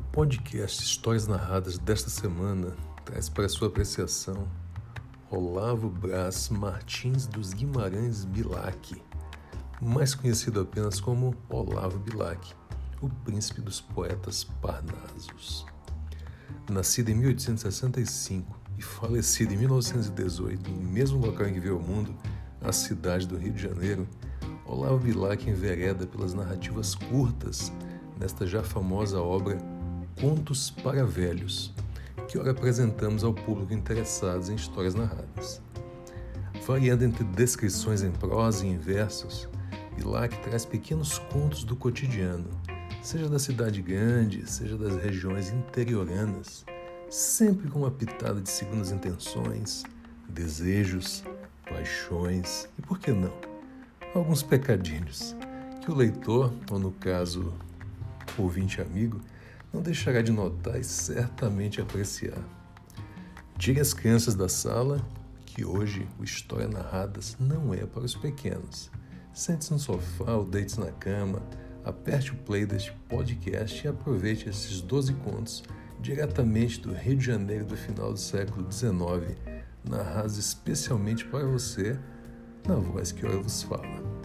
podcast Histórias Narradas desta semana traz para sua apreciação Olavo Brás Martins dos Guimarães Bilac, mais conhecido apenas como Olavo Bilac, o príncipe dos poetas parnasos. Nascido em 1865 e falecido em 1918, no mesmo local em que veio ao mundo, a cidade do Rio de Janeiro, Olavo Bilac envereda pelas narrativas curtas nesta já famosa obra Contos para Velhos, que ora apresentamos ao público interessados em histórias narradas. Variando entre descrições em prosa e em versos, Bilac traz pequenos contos do cotidiano, seja da cidade grande, seja das regiões interioranas, sempre com uma pitada de segundas intenções, desejos, paixões e, por que não, alguns pecadinhos que o leitor, ou no caso, ouvinte amigo, não deixará de notar e certamente apreciar. Diga às crianças da sala que hoje o História Narradas não é para os pequenos. Sente-se no sofá ou deite-se na cama, aperte o play deste podcast e aproveite esses 12 contos diretamente do Rio de Janeiro do final do século XIX, narrados especialmente para você, na voz que eu vos fala.